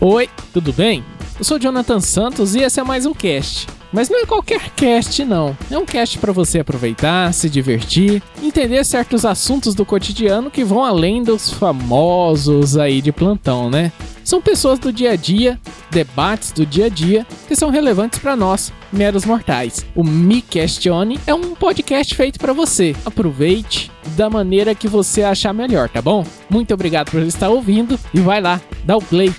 Oi, tudo bem? Eu sou Jonathan Santos e esse é mais um cast. Mas não é qualquer cast, não. É um cast para você aproveitar, se divertir, entender certos assuntos do cotidiano que vão além dos famosos aí de plantão, né? São pessoas do dia a dia, debates do dia a dia que são relevantes para nós, meros mortais. O Me Questione é um podcast feito para você. Aproveite da maneira que você achar melhor, tá bom? Muito obrigado por estar ouvindo e vai lá, dá o play.